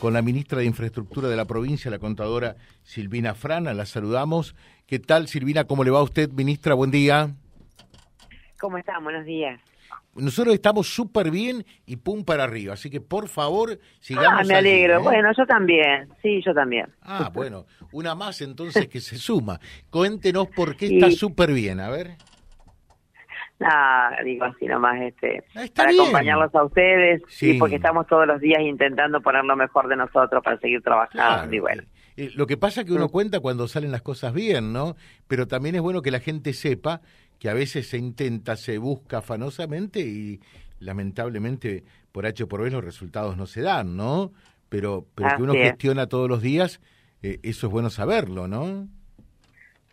con la ministra de Infraestructura de la provincia, la contadora Silvina Frana. La saludamos. ¿Qué tal, Silvina? ¿Cómo le va a usted, ministra? Buen día. ¿Cómo está? Buenos días. Nosotros estamos súper bien y pum para arriba, así que por favor sigamos. Ah, me alegro. ¿eh? Bueno, yo también. Sí, yo también. Ah, bueno, una más entonces que se suma. Cuéntenos por qué está súper bien, a ver. Nada, digo así nomás, este, para acompañarlos a ustedes, sí. porque estamos todos los días intentando poner lo mejor de nosotros para seguir trabajando y bueno. Eh, lo que pasa es que uno mm. cuenta cuando salen las cosas bien, ¿no? Pero también es bueno que la gente sepa que a veces se intenta, se busca afanosamente y lamentablemente por H o por B los resultados no se dan, ¿no? Pero, pero que uno gestiona todos los días, eh, eso es bueno saberlo, ¿no?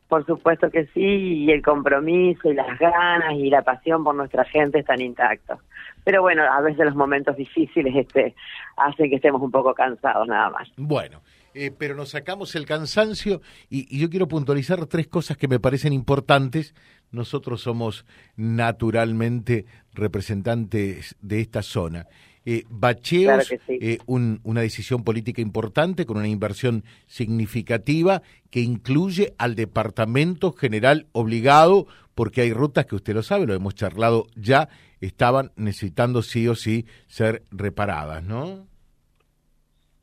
Por supuesto que sí, y el compromiso y las ganas y la pasión por nuestra gente están intactos. Pero bueno, a veces los momentos difíciles este, hacen que estemos un poco cansados nada más. Bueno, eh, pero nos sacamos el cansancio y, y, yo quiero puntualizar tres cosas que me parecen importantes. Nosotros somos naturalmente representantes de esta zona. Eh, bacheos, eh, una decisión política importante con una inversión significativa que incluye al Departamento General obligado, porque hay rutas que usted lo sabe, lo hemos charlado ya, estaban necesitando sí o sí ser reparadas, ¿no?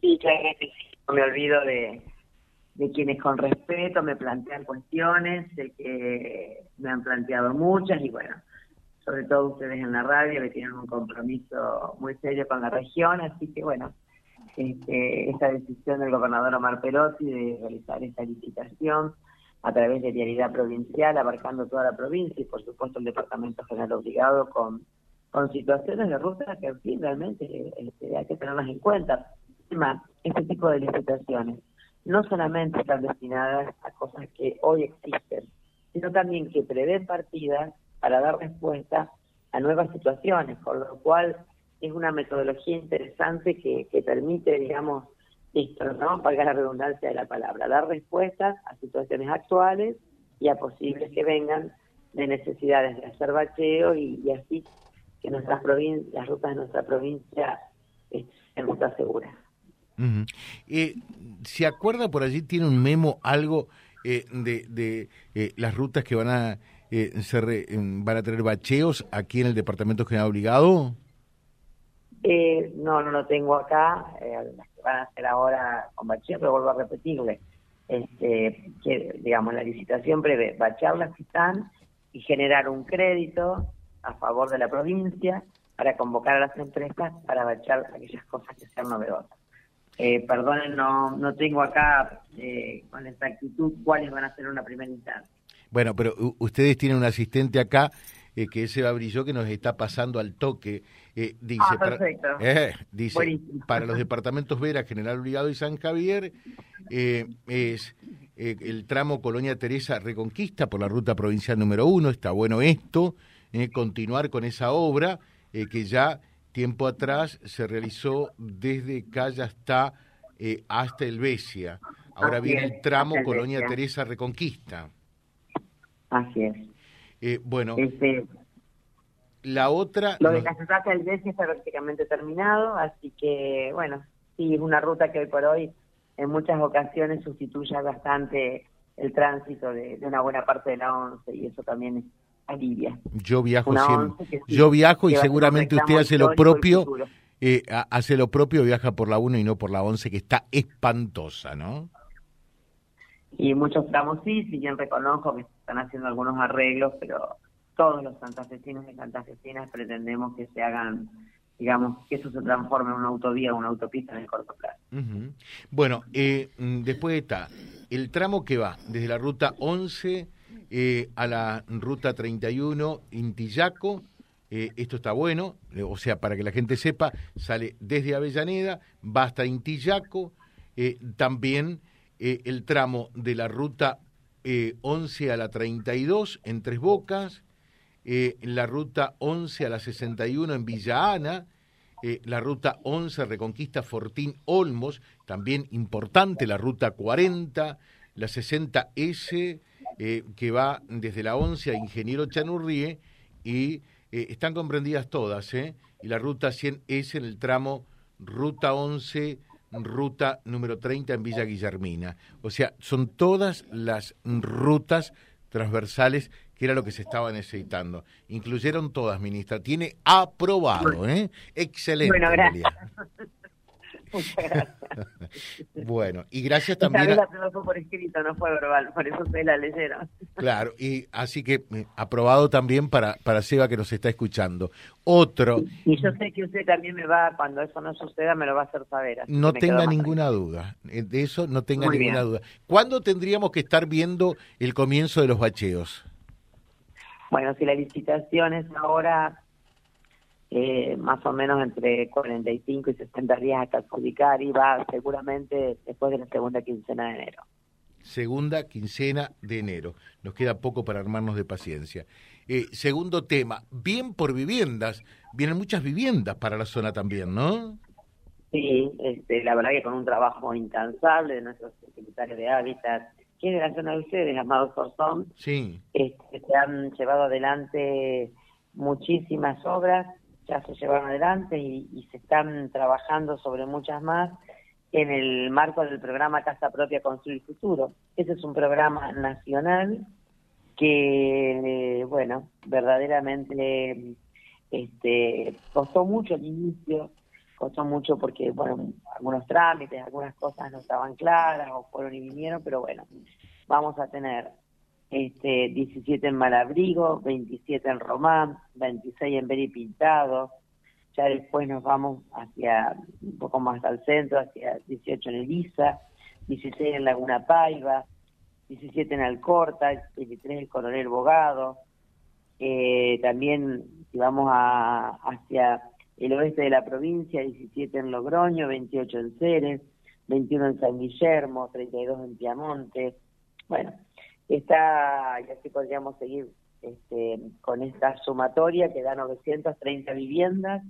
Sí, claro que sí. No me olvido de, de quienes con respeto me plantean cuestiones, de que me han planteado muchas y bueno, sobre todo ustedes en la radio que tienen un compromiso muy serio con la región, así que bueno, este, esta decisión del gobernador Omar Perotti de realizar esta licitación a través de vialidad provincial, abarcando toda la provincia y por supuesto el Departamento General Obligado con, con situaciones de ruta que en realmente este, hay que tenerlas en cuenta. Además, este tipo de licitaciones no solamente están destinadas a cosas que hoy existen, sino también que prevén partidas para dar respuesta a nuevas situaciones, por lo cual es una metodología interesante que, permite, digamos, listo, ¿no? La redundancia de la palabra, dar respuestas a situaciones actuales y a posibles que vengan de necesidades de hacer bacheo y, así que nuestras provincias, las rutas de nuestra provincia estén rutas seguras. eh, ¿Se acuerda por allí, tiene un memo, algo eh, de, de eh, las rutas que van a eh, van a tener bacheos aquí en el Departamento General Obligado? Eh, no, no lo tengo acá, eh, las que van a hacer ahora con bacheos, pero vuelvo a repetirle, este, que digamos la licitación prevé bachear las que están y generar un crédito a favor de la provincia para convocar a las empresas para bachear aquellas cosas que sean novedosas. Eh, perdonen, no, no tengo acá eh, con exactitud cuáles van a ser una primera instancia. Bueno, pero ustedes tienen un asistente acá eh, que es Eva Brilló que nos está pasando al toque. Eh, dice, ah, perfecto. Para, eh, dice para los departamentos Vera, General Obligado y San Javier eh, es el tramo Colonia Teresa Reconquista por la ruta provincial número uno. Está bueno esto, continuar con esa obra que ya tiempo atrás se realizó desde Calla hasta, hasta Elvesia. Ahora viene el tramo Colonia Teresa Reconquista. Así es. Eh, bueno, este, la otra... Lo de la del Bessi está prácticamente terminado, así que, bueno, sí, es una ruta que hoy por hoy en muchas ocasiones sustituye bastante el tránsito de, una buena parte de la ONCE y eso también alivia. Yo viajo siempre. Yo viajo y seguramente usted hace lo propio. Eh, hace lo propio, viaja por la 1 y no por la 11, que está espantosa, ¿no? Y muchos tramos sí, si bien reconozco que están haciendo algunos arreglos, pero todos los santafesinos y santafesinas pretendemos que se hagan, digamos, que eso se transforme en una autovía o una autopista en el corto plazo. Bueno, eh, mm, después está el tramo que va desde la ruta 11 eh, a la ruta 31 Intillaco, eh, esto está bueno, eh, o sea, para que la gente sepa, sale desde Avellaneda, va hasta Intillaco, también eh, el tramo de la ruta 11 eh, a la 32 en Tres Bocas, eh, la ruta 11 a la 61 en Villa Ana, la ruta 11 Reconquista Fortín Olmos, también importante la ruta 40, la 60S que va desde la 11 a Ingeniero Chanurrie y están comprendidas todas, y la ruta 100S en el tramo ruta 11 ruta número 30 en Villa Guillermina. O sea, son todas las rutas transversales que era lo que se estaba necesitando. Incluyeron todas, ministra. Tiene aprobado, ¿eh? Excelente. Bueno, gracias. bueno, y gracias también. Vez la por escrito, no fue verbal, por eso se la leyeron. Claro, y así que eh, aprobado también para, para Seba que nos está escuchando. Otro. Y, yo sé que usted también me va, cuando eso no suceda, me lo va a hacer saber. No tenga ninguna duda, eh, de eso no tenga ninguna duda. ¿Cuándo tendríamos que estar viendo el comienzo de los bacheos? Bueno, si la licitación es ahora eh, más o menos entre 45 y 60 días hasta adjudicar y va seguramente después de la segunda quincena de enero. Segunda quincena de enero. Nos queda poco para armarnos de paciencia. Eh, segundo tema, bien por viviendas. Vienen muchas viviendas para la zona también, ¿no? Sí, este, la verdad que con un trabajo incansable de nuestros secretarios de Hábitat, que es de la zona de ustedes, llamados Sorzón, sí. Este, se han llevado adelante muchísimas obras ya se llevaron adelante y, se están trabajando sobre muchas más en el marco del programa Casa Propia Construir Futuro. Ese es un programa nacional que, bueno, verdaderamente este, costó mucho el inicio, costó mucho porque, bueno, algunos trámites, algunas cosas no estaban claras o fueron y vinieron, pero bueno, vamos a tener este, 17 en Malabrigo, 27 en Román, 26 en Beri Pintado, ya después nos vamos hacia un poco más al centro, hacia 18 en Elisa, 16 en Laguna Paiva, 17 en Alcorta, 23 en Coronel Bogado, eh, también si vamos hacia el oeste de la provincia, 17 en Logroño, 28 en Ceres, 21 en San Guillermo, 32 en Piamonte, bueno, Está, y así podríamos seguir este, con esta sumatoria que da 930 viviendas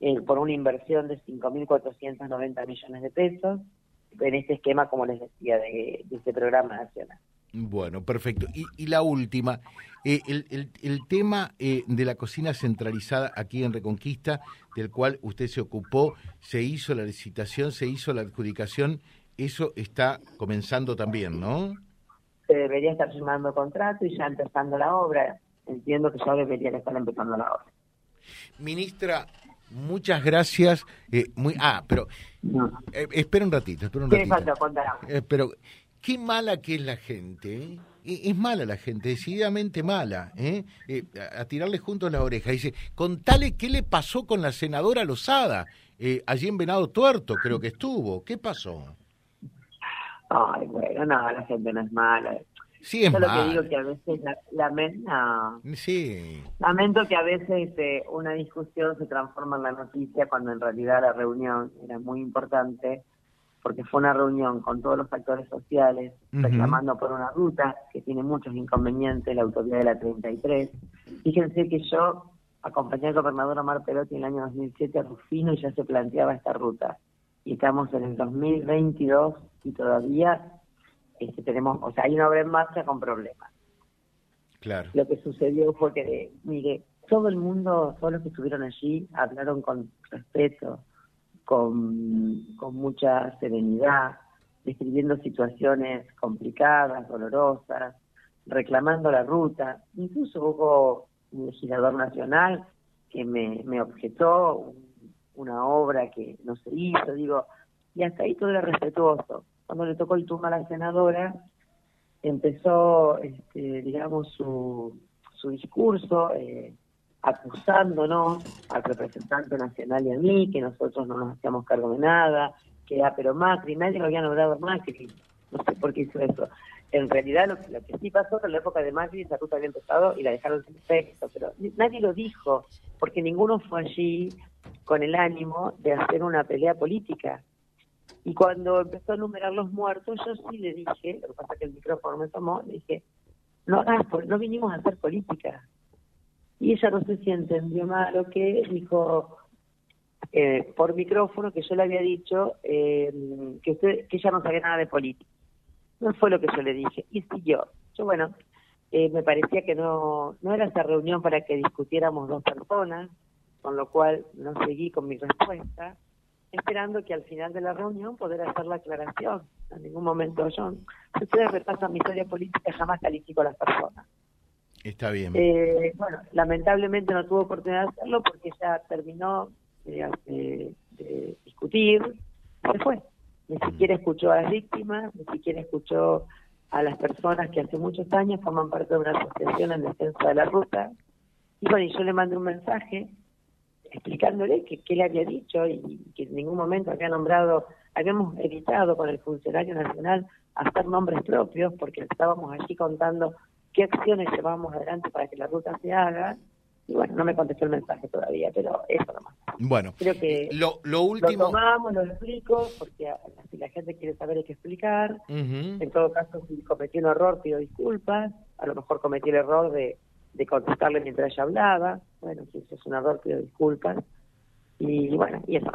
eh, por una inversión de 5.490 millones de pesos en este esquema, como les decía, de, este programa nacional. Bueno, perfecto. Y, la última, eh, el, el, tema eh, de la cocina centralizada aquí en Reconquista, del cual usted se ocupó, se hizo la licitación, se hizo la adjudicación, eso está comenzando también, ¿no? Se debería estar firmando contrato y ya empezando la obra. Entiendo que ya debería estar empezando la obra. Ministra, muchas gracias. Eh, muy, ah, pero eh, espera un ratito, espera un ratito. Falta, eh, pero qué mala que es la gente. Es mala la gente, decididamente mala. ¿eh? a, tirarle juntos la oreja. Dice, contale qué le pasó con la senadora Lozada. allí en Venado Tuerto creo que estuvo. ¿Qué pasó? Ay, bueno, no, la gente no es mala. Sí, es Yo lo que digo que a veces lamento, sí. lamento que a veces eh, una discusión se transforma en la noticia cuando en realidad la reunión era muy importante porque fue una reunión con todos los actores sociales reclamando por una ruta que tiene muchos inconvenientes, la autoridad de la 33. Fíjense que yo acompañé al gobernador Omar Perotti en el año 2007 a Rufino y ya se planteaba esta ruta y estamos en el 2022 y todavía este, tenemos, o sea, hay una obra en marcha con problemas. Claro. Lo que sucedió fue que, mire, todo el mundo, todos los que estuvieron allí, hablaron con respeto, con, con mucha serenidad, describiendo situaciones complicadas, dolorosas, reclamando la ruta. Incluso hubo un legislador nacional que me, me objetó una obra que no se hizo, digo, y hasta ahí todo era respetuoso. Cuando le tocó el turno a la senadora, empezó, este, digamos, su, su discurso eh, acusándonos al representante nacional y a mí, que nosotros no nos hacíamos cargo de nada, que era pero Macri, nadie lo había nombrado Macri, no sé por qué hizo eso. En realidad lo, que sí pasó en la época de Macri esa ruta había empezado y la dejaron sin efecto, pero nadie lo dijo, porque ninguno fue allí con el ánimo de hacer una pelea política. Y cuando empezó a numerar los muertos, yo sí le dije, lo que pasa es que el micrófono me tomó, le dije, no, no vinimos a hacer política. Y ella no sé si entendió mal lo que dijo eh, por micrófono que yo le había dicho eh, que usted que ella no sabía nada de política. No fue lo que yo le dije. Y siguió. Yo, bueno, eh, me parecía que no, no era esa reunión para que discutiéramos dos personas, con lo cual no seguí con mi respuesta. esperando que al final de la reunión poder hacer la aclaración. En ningún momento yo, si ustedes repasan mi historia política, jamás califico a las personas. Está bien. Eh, bueno, lamentablemente no tuvo oportunidad de hacerlo porque ya terminó de, discutir, se fue. Ni siquiera escuchó a las víctimas, ni siquiera escuchó a las personas que hace muchos años forman parte de una asociación en defensa de la ruta. Y bueno, y yo le mandé un mensaje explicándole que qué le había dicho y que en ningún momento había nombrado, habíamos evitado con el funcionario nacional hacer nombres propios porque estábamos allí contando qué acciones llevamos adelante para que la ruta se haga. Y bueno, no me contestó el mensaje todavía, pero eso nomás. Bueno, creo que lo, lo último. Lo tomamos, lo explico, porque si la gente quiere saber hay que explicar. En todo caso, si cometí un error, pido disculpas. A lo mejor cometí el error de, de contestarle mientras ella hablaba. Bueno, si eso es un error, pido disculpas. Y bueno, y eso.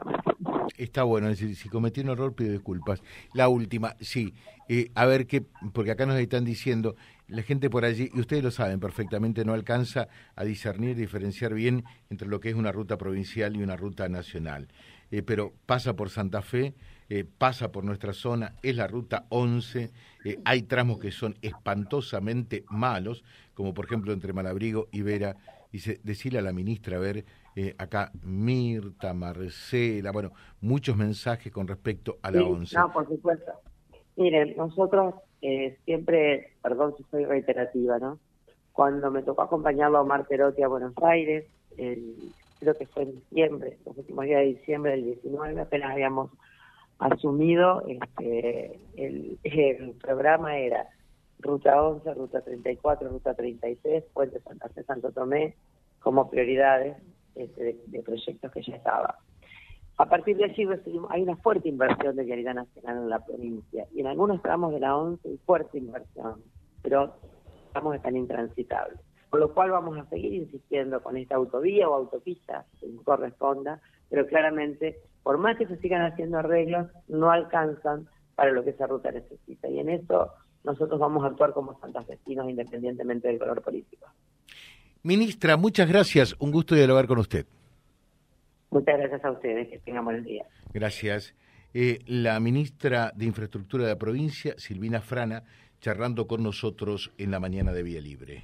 Está bueno, es decir, si cometí un error, pido disculpas. La última, sí. Eh, a ver qué, porque acá nos están diciendo, la gente por allí, y ustedes lo saben perfectamente, no alcanza a discernir, diferenciar bien entre lo que es una ruta provincial y una ruta nacional. Eh, pero pasa por Santa Fe, eh, pasa por nuestra zona, es la ruta 11, hay tramos que son espantosamente malos, como por ejemplo entre Malabrigo y Vera, dice, decirle a la ministra, a ver, eh, acá Mirta, Marcela, bueno, muchos mensajes con respecto a la ONCE. No, por supuesto. Miren, nosotros eh, siempre, perdón si soy reiterativa, ¿no? Cuando me tocó acompañarlo a Omar Perotti a Buenos Aires, creo que fue en diciembre, los últimos días de diciembre del 19, apenas habíamos asumido, este, el, el programa era Ruta 11, Ruta 34, Ruta 33, Puente Santa Fe, Santo Tomé, como prioridades este, de, proyectos que ya estaba. A partir de allí hay una fuerte inversión de vialidad nacional en la provincia y en algunos tramos de la 11 hay fuerte inversión, pero estamos tan intransitables. Por lo cual vamos a seguir insistiendo con esta autovía o autopista, que corresponda, pero claramente, por más que se sigan haciendo arreglos, no alcanzan para lo que esa ruta necesita. Y en eso nosotros vamos a actuar como santafesinos independientemente del color político. Ministra, muchas gracias. Un gusto dialogar con usted. Muchas gracias a ustedes. Que tengan buen día. Gracias. Eh, la ministra de Infraestructura de la provincia, Silvina Frana, charlando con nosotros en la mañana de Vía Libre